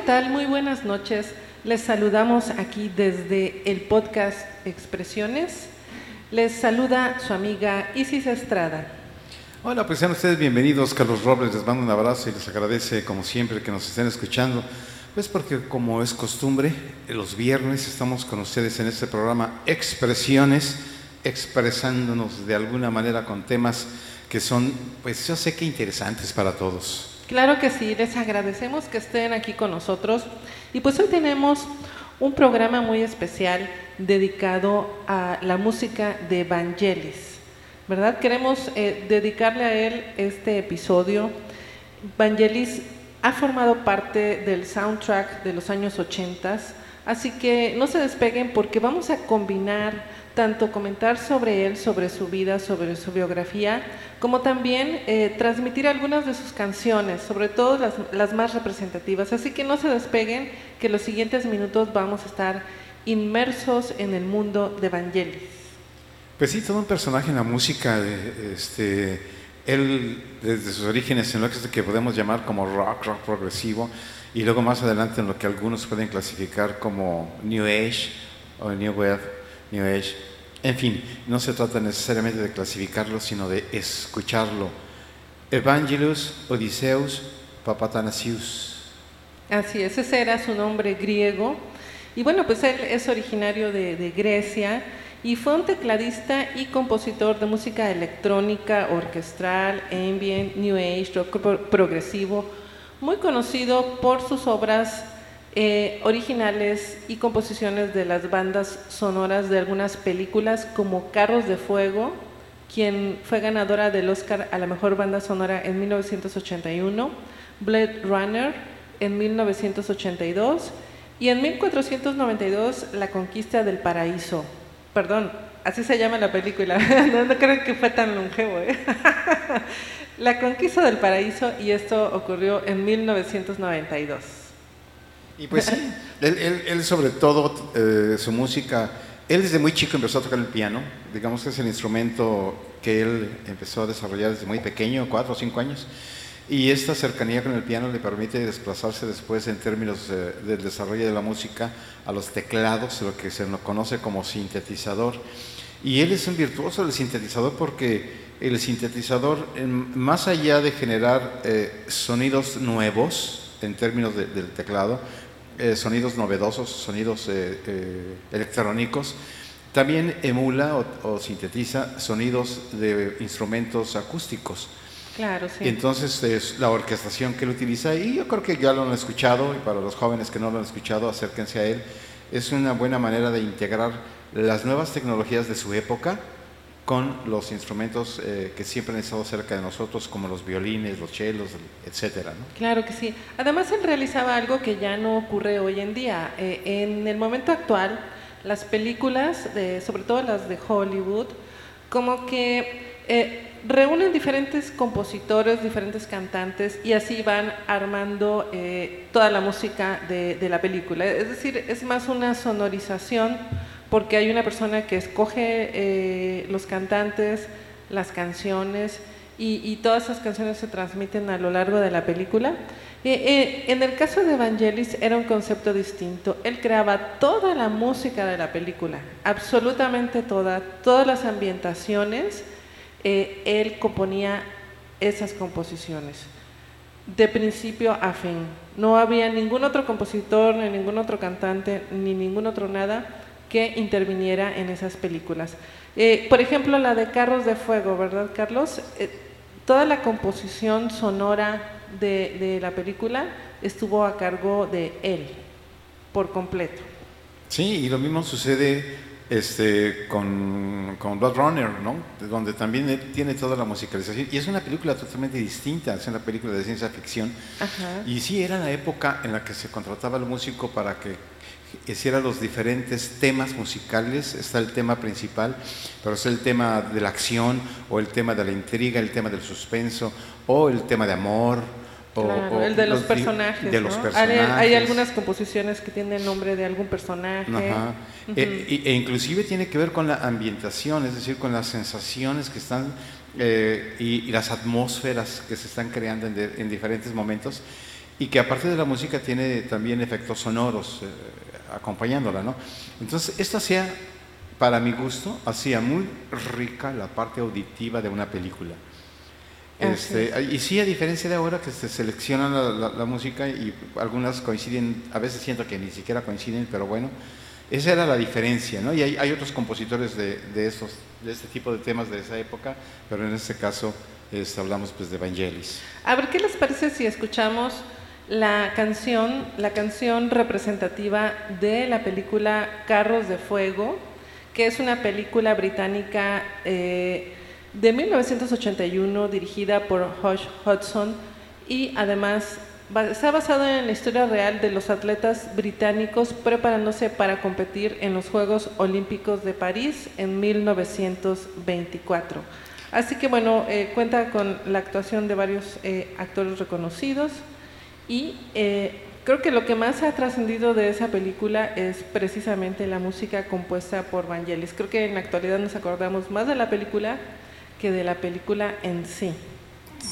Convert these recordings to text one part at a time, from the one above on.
¿Qué tal? Muy buenas noches. Les saludamos aquí desde el podcast Expresiones. Les saluda su amiga Isis Estrada. Hola, pues sean ustedes bienvenidos. Carlos Robles les mando un abrazo y les agradece como siempre que nos estén escuchando. Pues porque como es costumbre, los viernes estamos con ustedes en este programa Expresiones, expresándonos de alguna manera con temas que son, pues yo sé que interesantes para todos. Claro que sí, les agradecemos que estén aquí con nosotros. Y pues hoy tenemos un programa muy especial dedicado a la música de Vangelis. ¿Verdad? Queremos eh, dedicarle a él este episodio. Vangelis ha formado parte del soundtrack de los años 80, así que no se despeguen porque vamos a combinar tanto comentar sobre él, sobre su vida, sobre su biografía, como también eh, transmitir algunas de sus canciones, sobre todo las, las, más representativas. Así que no se despeguen, que los siguientes minutos vamos a estar inmersos en el mundo de Vangelis. Pues sí, todo un personaje en la música. Este, él, desde sus orígenes, en lo que podemos llamar como rock, rock progresivo, y luego más adelante en lo que algunos pueden clasificar como New Age o New Wave, New Age. En fin, no se trata necesariamente de clasificarlo, sino de escucharlo. Evangelus Odiseus Papatanasius. Así es, ese era su nombre griego. Y bueno, pues él es originario de, de Grecia y fue un tecladista y compositor de música electrónica, orquestral, ambient, new age, rock progresivo, muy conocido por sus obras eh, originales y composiciones de las bandas sonoras de algunas películas como Carros de Fuego, quien fue ganadora del Oscar a la mejor banda sonora en 1981, Blade Runner en 1982 y en 1492 La Conquista del Paraíso. Perdón, así se llama la película, no, creo que fue tan longevo. ¿eh? la Conquista del Paraíso y esto ocurrió en 1992. Y pues sí, él, él, sobre todo, eh, su música, él desde muy chico empezó a tocar el piano, digamos que es el instrumento que él empezó a desarrollar desde muy pequeño, cuatro o cinco años, y esta cercanía con el piano le permite desplazarse después en términos eh, del desarrollo de la música a los teclados, lo que se conoce como sintetizador. Y él es un virtuoso del sintetizador porque el sintetizador, más allá de generar eh, sonidos nuevos en términos de, del teclado, eh, sonidos novedosos, sonidos eh, eh, electrónicos. También emula o, o, sintetiza sonidos de instrumentos acústicos. Claro, sí. Entonces es la orquestación que él utiliza, y yo creo que ya lo han escuchado, y para los jóvenes que no lo han escuchado, acérquense a él. Es una buena manera de integrar las nuevas tecnologías de su época con los instrumentos eh, que siempre han estado cerca de nosotros, como los violines, los chelos, etcétera. ¿no? Claro que sí. Además, él realizaba algo que ya no ocurre hoy en día. Eh, en el momento actual, las películas, de, sobre todo las de Hollywood, como que eh, reúnen diferentes compositores, diferentes cantantes y así van armando eh, toda la música de, de la película. Es decir, es más una sonorización porque hay una persona que escoge eh, los cantantes, las canciones y, y, todas esas canciones se transmiten a lo largo de la película. Eh, eh, en el caso de Vangelis era un concepto distinto. Él creaba toda la música de la película, absolutamente toda, todas las ambientaciones, eh, él componía esas composiciones de principio a fin. No había ningún otro compositor, ni ningún otro cantante, ni ningún otro nada que interviniera en esas películas. Eh, por ejemplo, la de Carros de Fuego, ¿verdad, Carlos? Eh, toda la composición sonora de, de, la película estuvo a cargo de él, por completo. Sí, y lo mismo sucede este, con, con Blood Runner, ¿no? donde también tiene toda la musicalización. Y es una película totalmente distinta, es una película de ciencia ficción. Y sí, era la época en la que se contrataba al músico para que hiciera los diferentes temas musicales. Está el tema principal, pero es el tema de la acción, o el tema de la intriga, el tema del suspenso, o el tema de amor o, el de los, personajes. De los Hay, algunas composiciones que tienen el nombre de algún personaje. e, e, inclusive tiene que ver con la ambientación, es decir, con las sensaciones que están eh, y, las atmósferas que se están creando en, diferentes momentos y que aparte de la música tiene también efectos sonoros eh, acompañándola, ¿no? Entonces, esto hacía, para mi gusto, hacía muy rica la parte auditiva de una película. Este, y sí, a diferencia de ahora que se selecciona la, música y algunas coinciden, a veces siento que ni siquiera coinciden, pero bueno, esa era la diferencia, ¿no? Y hay, otros compositores de, de, esos, de este tipo de temas de esa época, pero en este caso este, hablamos pues de Vangelis. A ver, ¿qué les parece si escuchamos la canción, la canción representativa de la película Carros de Fuego, que es una película británica... Eh, de 1981 dirigida por Hodge Hudson y además está basada en la historia real de los atletas británicos preparándose para competir en los Juegos Olímpicos de París en 1924. Así que bueno, eh, cuenta con la actuación de varios eh, actores reconocidos y eh, creo que lo que más ha trascendido de esa película es precisamente la música compuesta por Vangelis. Creo que en la actualidad nos acordamos más de la película que de la película en sí.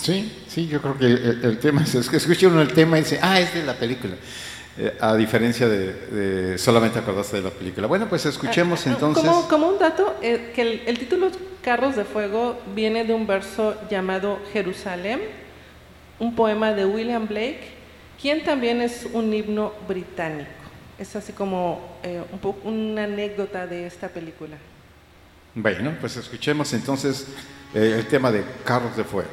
Sí, sí, yo creo que el, tema es, que escucha uno el tema y dice, ah, es de la película. Eh, a diferencia de, solamente acordarse de la película. Bueno, pues escuchemos ah, ah, entonces. Como, como un dato, eh, que el, el, título Carros de Fuego viene de un verso llamado Jerusalén, un poema de William Blake, quien también es un himno británico. Es así como eh, un poco, una anécdota de esta película. Bueno, pues escuchemos entonces eh, el tema de carros de fuego.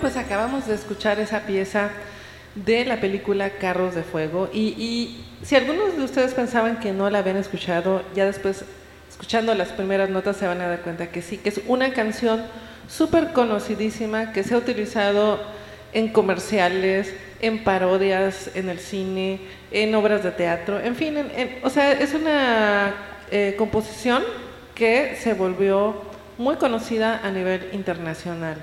Pues acabamos de escuchar esa pieza de la película Carros de Fuego y, si algunos de ustedes pensaban que no la habían escuchado, ya después escuchando las primeras notas se van a dar cuenta que sí, que es una canción súper conocidísima que se ha utilizado en comerciales, en parodias, en el cine, en obras de teatro, en fin, o sea, es una eh, composición que se volvió muy conocida a nivel internacional.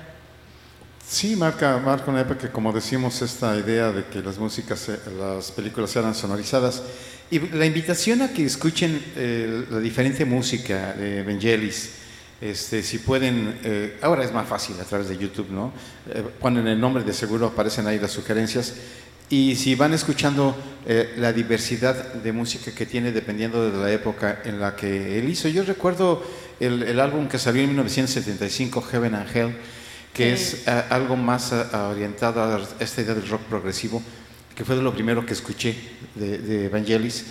Sí, marca, marca una época que, como decimos, esta idea de que las músicas, las películas sean sonorizadas. Y la invitación a que escuchen eh, la diferente música de Vangelis, este, si pueden, eh, ahora es más fácil a través de YouTube, ¿no? Eh, ponen el nombre de seguro, aparecen ahí las sugerencias. Y si van escuchando eh, la diversidad de música que tiene dependiendo de la época en la que él hizo. Yo recuerdo el, el álbum que salió en 1975, Heaven and Hell, que es algo más orientado a esta idea del rock progresivo, que fue de lo primero que escuché de, de Evangelis.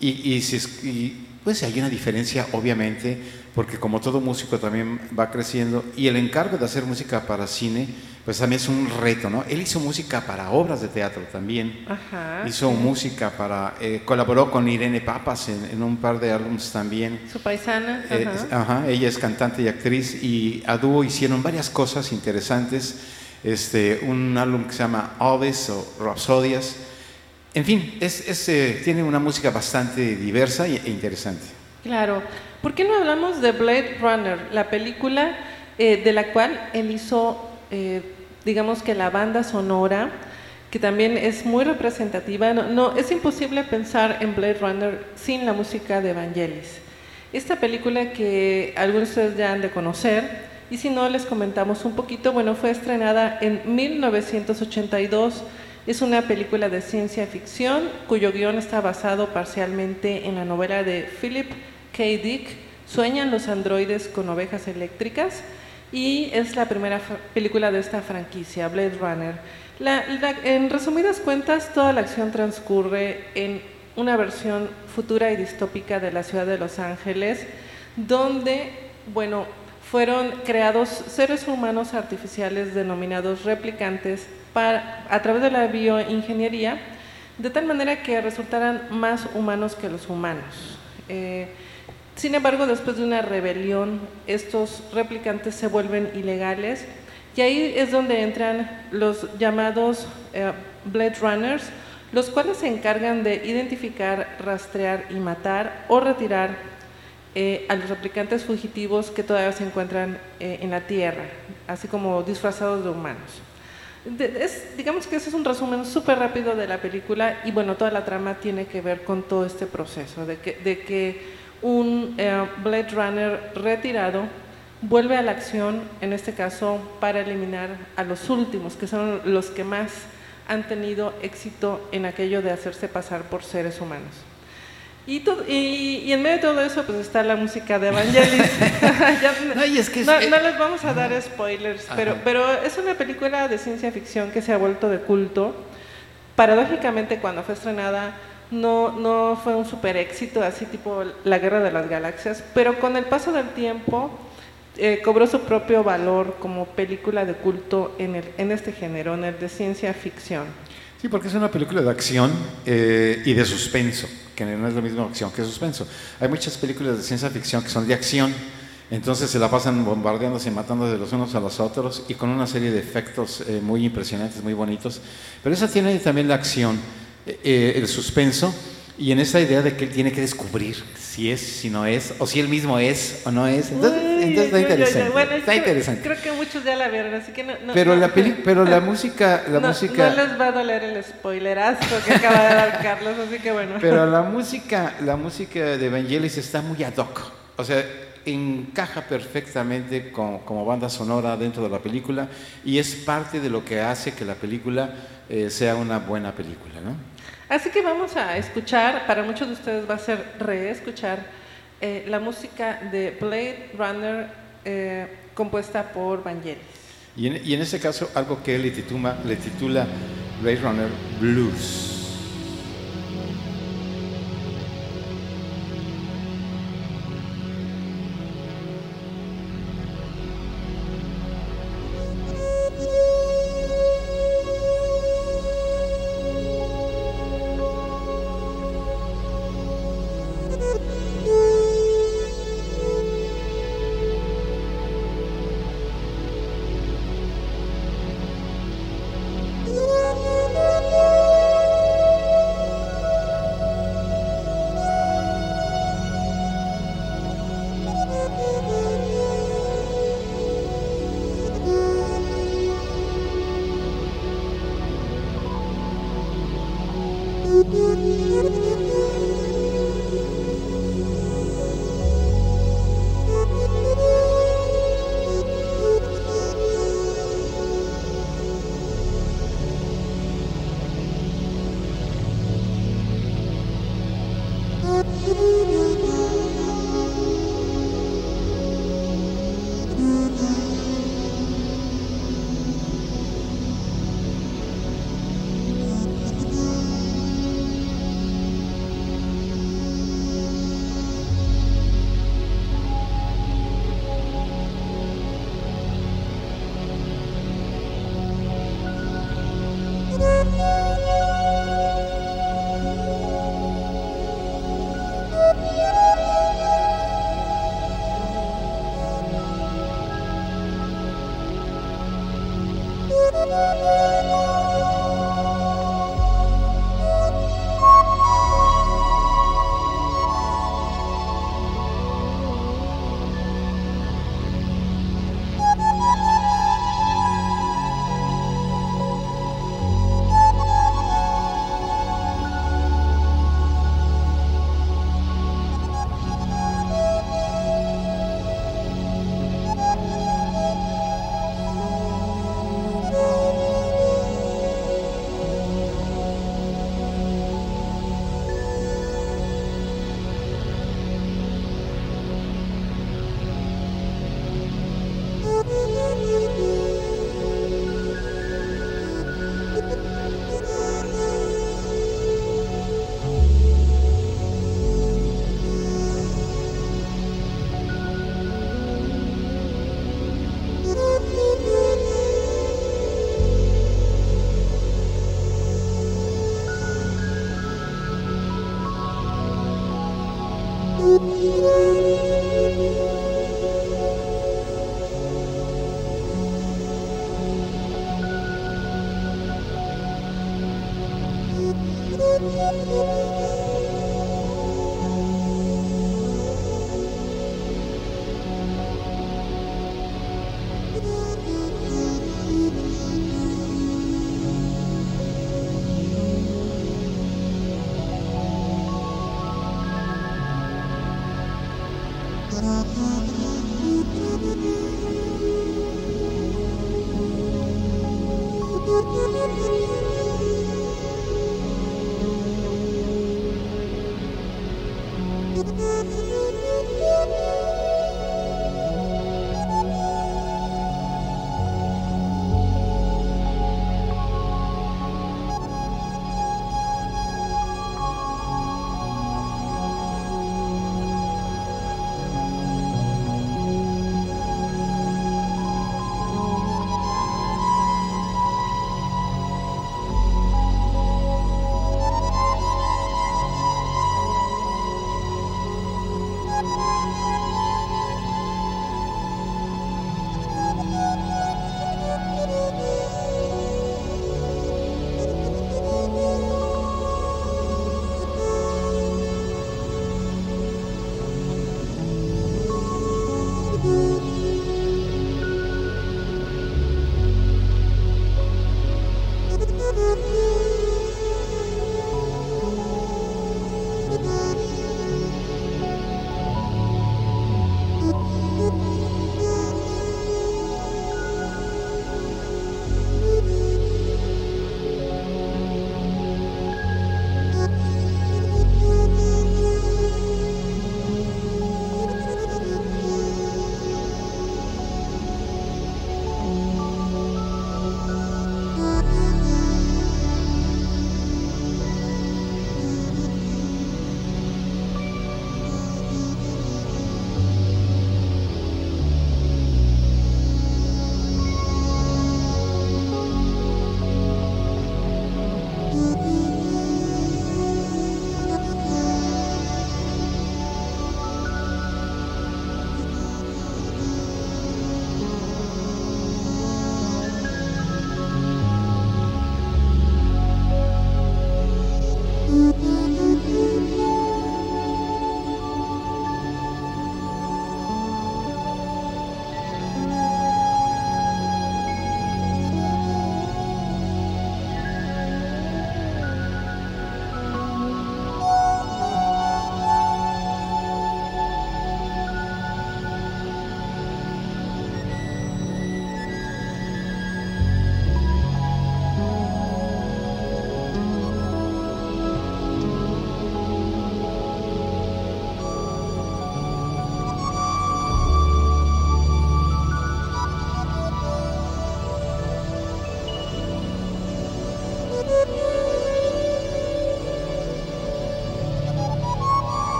Y, y, y pues hay una diferencia, obviamente, porque como todo músico también va creciendo y el encargo de hacer música para cine, pues también es un reto, ¿no? Él hizo música para obras de teatro también, Ajá, hizo música para, eh, colaboró con Irene Papas en, un par de álbumes también. Su paisana. Eh, ajá. ella es cantante y actriz y a dúo hicieron varias cosas interesantes, este, un álbum que se llama Alves o Rhapsodias, en fin, es, eh, tiene una música bastante diversa e interesante. Claro. ¿Por qué no hablamos de Blade Runner, la película eh, de la cual él hizo, eh, digamos que la banda sonora, que también es muy representativa? No, es imposible pensar en Blade Runner sin la música de Vangelis. Esta película que algunos de ustedes ya han de conocer, y si no les comentamos un poquito, bueno, fue estrenada en 1982. Es una película de ciencia ficción cuyo guion está basado parcialmente en la novela de Philip K. Dick, Sueñan los androides con ovejas eléctricas y es la primera película de esta franquicia, Blade Runner. en resumidas cuentas, toda la acción transcurre en una versión futura y distópica de la ciudad de Los Ángeles, donde, bueno, fueron creados seres humanos artificiales denominados replicantes a través de la bioingeniería, de tal manera que resultaran más humanos que los humanos. Eh, sin embargo, después de una rebelión, estos replicantes se vuelven ilegales y ahí es donde entran los llamados eh, Blade Runners, los cuales se encargan de identificar, rastrear y matar o retirar eh, a los replicantes fugitivos que todavía se encuentran eh, en la Tierra, así como disfrazados de humanos. Digamos que ese es un resumen súper rápido de la película y bueno, toda la trama tiene que ver con todo este proceso, de que, de que un eh, Blade Runner retirado vuelve a la acción, en este caso para eliminar a los últimos, que son los que más han tenido éxito en aquello de hacerse pasar por seres humanos. Y, y, en medio de todo eso, pues está la música de Evangelis. no, les vamos a dar spoilers, pero, pero es una película de ciencia ficción que se ha vuelto de culto. Paradójicamente, cuando fue estrenada, no, no fue un super éxito, así tipo la Guerra de las Galaxias, pero con el paso del tiempo eh, cobró su propio valor como película de culto en, el, en este género, en el de ciencia ficción. Sí, porque es una película de acción eh, y de suspenso, que no es lo mismo acción que suspenso. Hay muchas películas de ciencia ficción que son de acción, entonces se la pasan bombardeándose y matando de los unos a los otros y con una serie de efectos eh, muy impresionantes, muy bonitos. Pero esa tiene también la acción eh, el suspenso y en esa idea de que él tiene que descubrir si es, si no es, o si él mismo es o no es. Entonces, está interesante. está interesante. Creo que muchos ya la vieron, así que no. pero, La pero la música. La música no les va a doler el spoilerazo que acaba de dar Carlos, así que bueno. Pero la música, la música de Vangelis está muy ad hoc. O sea, encaja perfectamente como banda sonora dentro de la película y es parte de lo que hace que la película eh, sea una buena película, ¿no? Así que vamos a escuchar, para muchos de ustedes va a ser reescuchar eh, la música de Blade Runner eh, compuesta por Vangelis. Y en, y este caso, algo que él le le titula Blade Runner Blues.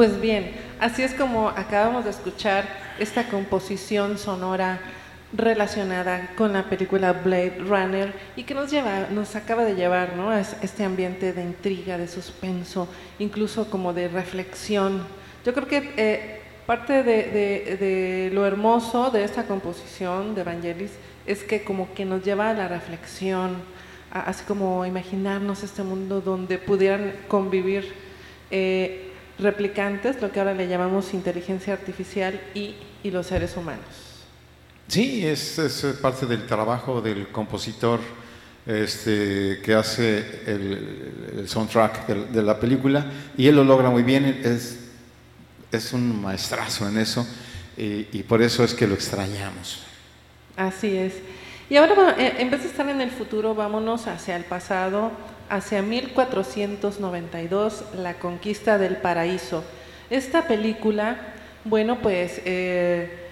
Pues bien, así es como acabamos de escuchar esta composición sonora relacionada con la película Blade Runner y que nos lleva, nos acaba de llevar ¿no? a este ambiente de intriga, de suspenso, incluso como de reflexión. Yo creo que eh, parte de, lo hermoso de esta composición de Evangelis es que como que nos lleva a la reflexión, así como imaginarnos este mundo donde pudieran convivir eh, replicantes, lo que ahora le llamamos inteligencia artificial y los seres humanos. Sí, es, es, parte del trabajo del compositor este, que hace el, soundtrack de, la película y él lo logra muy bien, es, es un maestrazo en eso y, y, por eso es que lo extrañamos. Así es. Y ahora, eh, en vez de estar en el futuro, vámonos hacia el pasado, hacia 1492, la conquista del paraíso. Esta película, bueno, pues... Eh,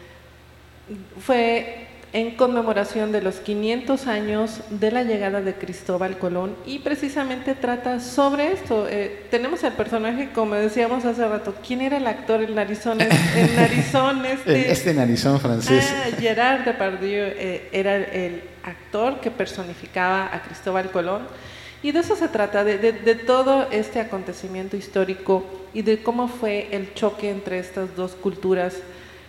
fue en conmemoración de los 500 años de la llegada de Cristóbal Colón y precisamente trata sobre esto. Eh, tenemos al personaje, como decíamos hace rato, ¿quién era el actor? El narizón, el narizón este... este narizón francés. Ah, Gerard Depardieu eh, era el actor que personificaba a Cristóbal Colón. Y de eso se trata, de, todo este acontecimiento histórico y de cómo fue el choque entre estas dos culturas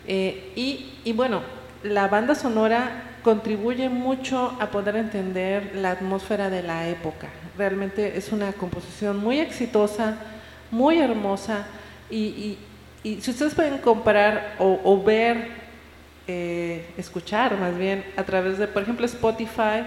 eh, y, bueno, la banda sonora contribuye mucho a poder entender la atmósfera de la época. Realmente es una composición muy exitosa, muy hermosa y, si ustedes pueden comparar o, ver, eh, escuchar más bien a través de, por ejemplo, Spotify,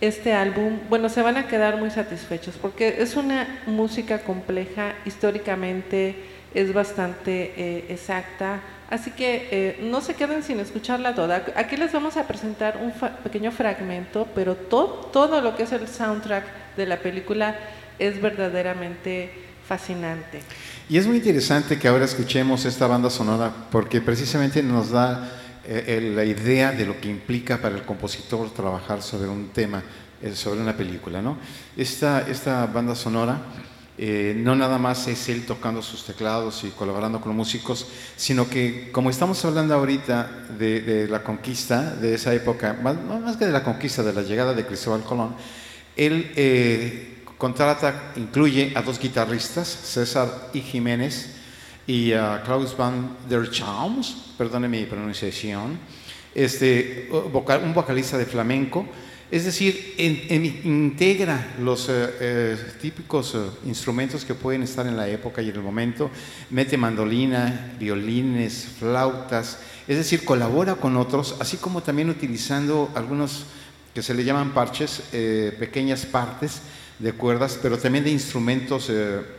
este álbum, bueno, se van a quedar muy satisfechos porque es una música compleja, históricamente es bastante eh, exacta, Así que eh, no se queden sin escucharla toda. Aquí les vamos a presentar un pequeño fragmento, pero todo, todo lo que es el soundtrack de la película es verdaderamente fascinante. Y es muy interesante que ahora escuchemos esta banda sonora porque precisamente nos da eh, la idea de lo que implica para el compositor trabajar sobre un tema, eh, sobre una película. ¿no? Esta, esta banda sonora eh, no nada más es él tocando sus teclados y colaborando con músicos, sino que como estamos hablando ahorita de, la conquista de esa época, más, que de la conquista, de la llegada de Cristóbal Colón, él eh, contrata, incluye a dos guitarristas, César y Jiménez, y a Klaus van der Chalms, perdone mi pronunciación, este, un vocalista de flamenco, es decir, integra los eh, eh, típicos eh, instrumentos que pueden estar en la época y en el momento, mete mandolina, violines, flautas, es decir, colabora con otros, así como también utilizando algunos que se le llaman parches, pequeñas partes de cuerdas, pero también de instrumentos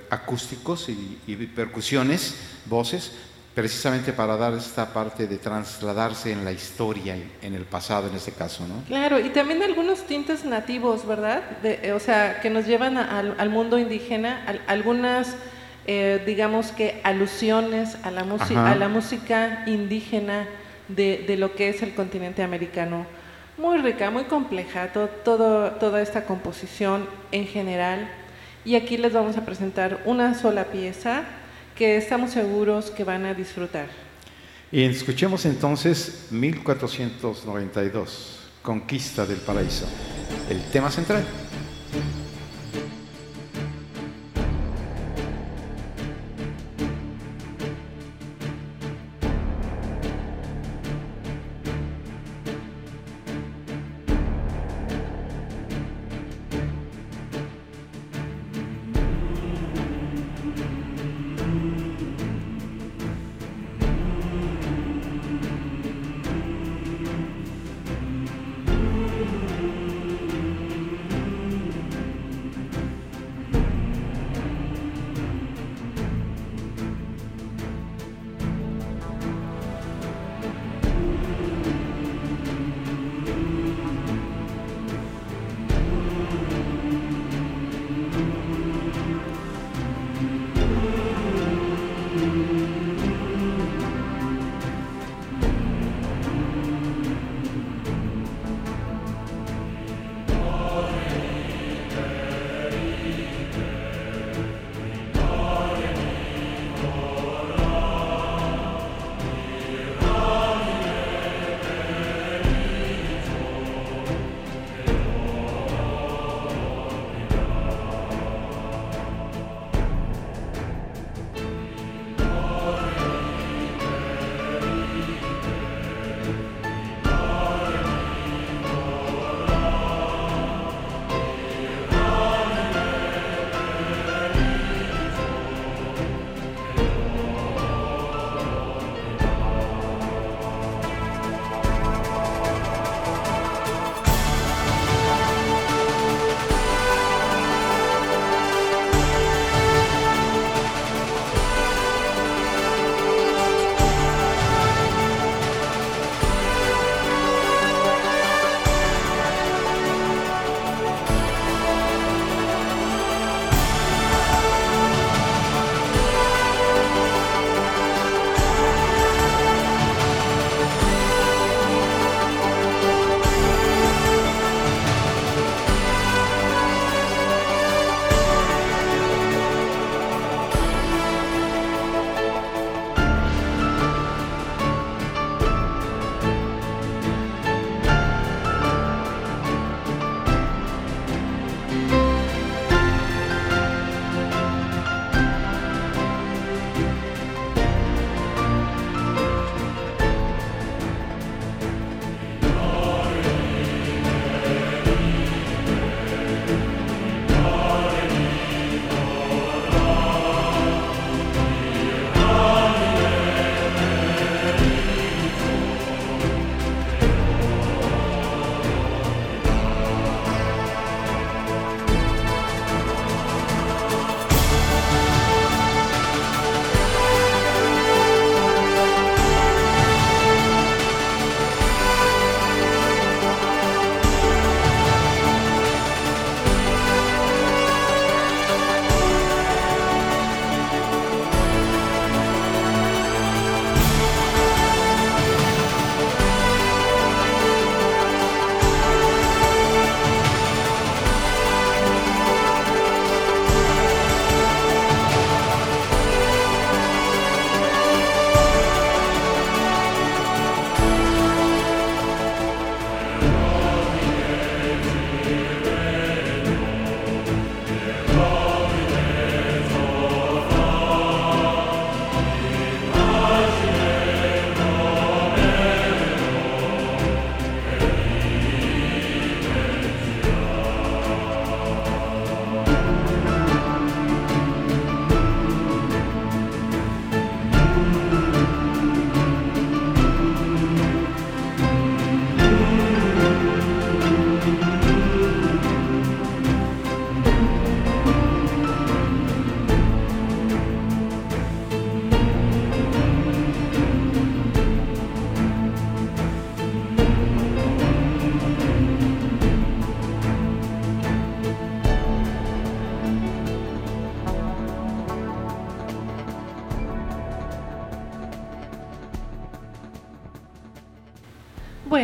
acústicos y percusiones, voces, precisamente para dar esta parte de trasladarse en la historia, en el pasado en este caso, ¿no? Claro, y también algunos tintes nativos, ¿verdad? Eh, o sea, que nos llevan al mundo indígena, algunas, eh, digamos que alusiones a la, a la música indígena de, de, lo que es el continente americano. Muy rica, muy compleja, toda esta composición en general. Y aquí les vamos a presentar una sola pieza que estamos seguros que van a disfrutar. Y escuchemos entonces 1492, Conquista del Paraíso, el tema central.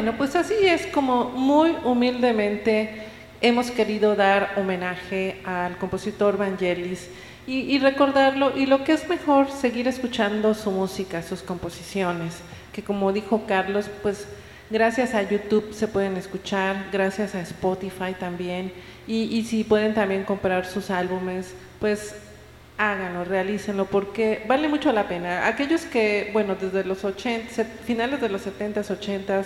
Bueno, pues así es como muy humildemente hemos querido dar homenaje al compositor Vangelis y, recordarlo y lo que es mejor seguir escuchando su música, sus composiciones, que como dijo Carlos, pues gracias a YouTube se pueden escuchar, gracias a Spotify también y, y si pueden también comprar sus álbumes, pues háganlo, realícenlo, porque vale mucho la pena. Aquellos que, bueno, desde los 80, finales de los 70s, 80s,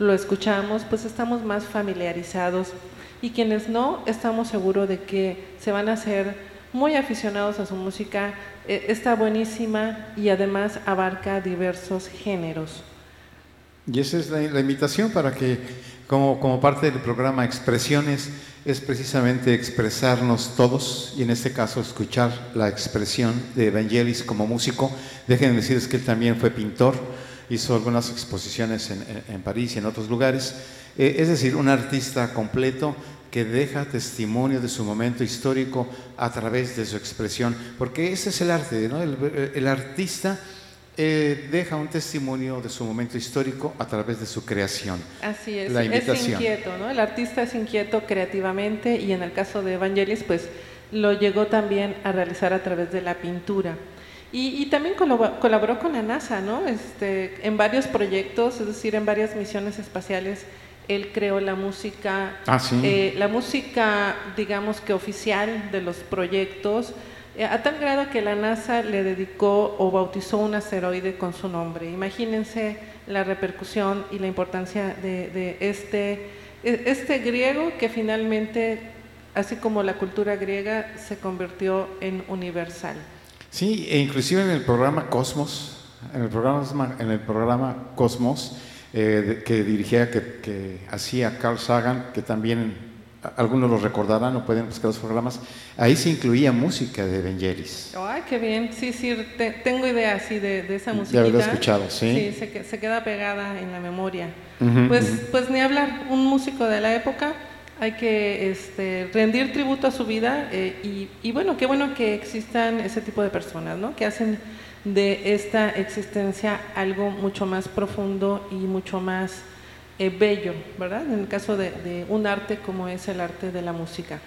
lo escuchamos, pues estamos más familiarizados. Y quienes no, estamos seguros de que se van a hacer muy aficionados a su música. Eh, está buenísima y además abarca diversos géneros. Y esa es la, invitación para que, como, parte del programa Expresiones, es precisamente expresarnos todos y en este caso escuchar la expresión de Evangelis como músico. Déjenme decirles que él también fue pintor, hizo algunas exposiciones en, en, en París y en otros lugares. Eh, es decir, un artista completo que deja testimonio de su momento histórico a través de su expresión, porque ese es el arte, ¿no? el, el artista eh, deja un testimonio de su momento histórico a través de su creación. Así es, la es inquieto, ¿no? El artista es inquieto creativamente y en el caso de Evangelis, pues lo llegó también a realizar a través de la pintura. Y, y también colaboró con la NASA, ¿no? Este, en varios proyectos, es decir, en varias misiones espaciales él creó la música, ah, ¿sí? eh, la música, digamos que oficial de los proyectos, eh, a tal grado que la NASA le dedicó o bautizó un asteroide con su nombre. Imagínense la repercusión y la importancia de, de este, e, este griego que finalmente, así como la cultura griega, se convirtió en universal. Sí, e inclusive en el programa Cosmos, en el programa, en el programa Cosmos, eh, que dirigía, que, que, hacía Carl Sagan, que también algunos lo recordarán o pueden buscar los programas, ahí se incluía música de Evangelis. ¡Ay, qué bien! Sí, sí, te, tengo idea así de, de esa música. De haberlo escuchado, sí. Sí, se, se, queda pegada en la memoria. Uh -huh, pues, uh -huh. pues ni hablar, un músico de la época, hay que este, rendir tributo a su vida eh, y, y bueno, qué bueno que existan ese tipo de personas, ¿no? Que hacen de esta existencia algo mucho más profundo y mucho más eh, bello, ¿verdad? En el caso de, de, un arte como es el arte de la música.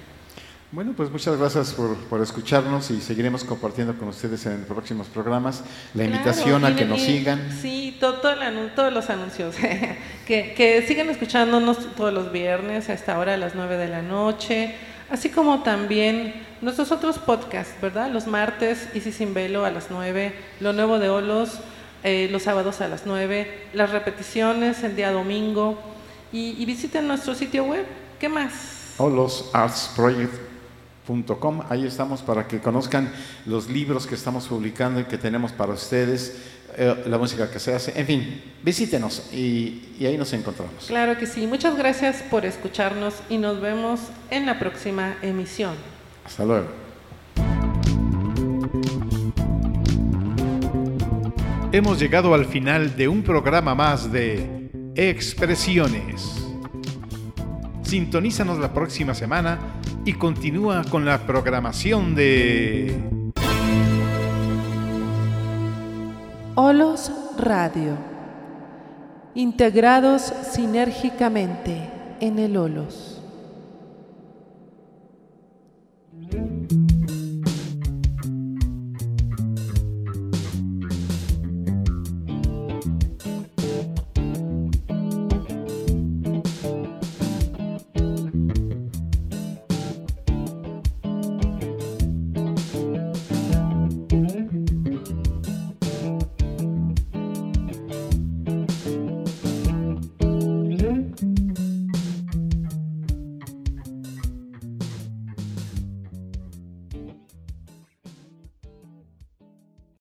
Bueno, pues muchas gracias por, por escucharnos y seguiremos compartiendo con ustedes en próximos programas la claro, invitación a que nos y, sigan. Sí, todo, todo el, todos los anuncios. que, que sigan escuchándonos todos los viernes a esta hora, a las 9 de la noche así como también nuestros otros podcasts, ¿verdad? Los martes, Easy Sin Velo a las 9, Lo Nuevo de Olos eh, los sábados a las 9, las repeticiones el día domingo y, y visiten nuestro sitio web. ¿Qué más? olosartsproject.com, ahí estamos para que conozcan los libros que estamos publicando y que tenemos para ustedes eh, la música que se hace. En fin, visítenos y, y, ahí nos encontramos. Claro que sí. Muchas gracias por escucharnos y nos vemos en la próxima emisión. Hasta luego. Hemos llegado al final de un programa más de Expresiones. Sintonízanos la próxima semana y continúa con la programación de Olos Radio. Integrados sinérgicamente en el Olos.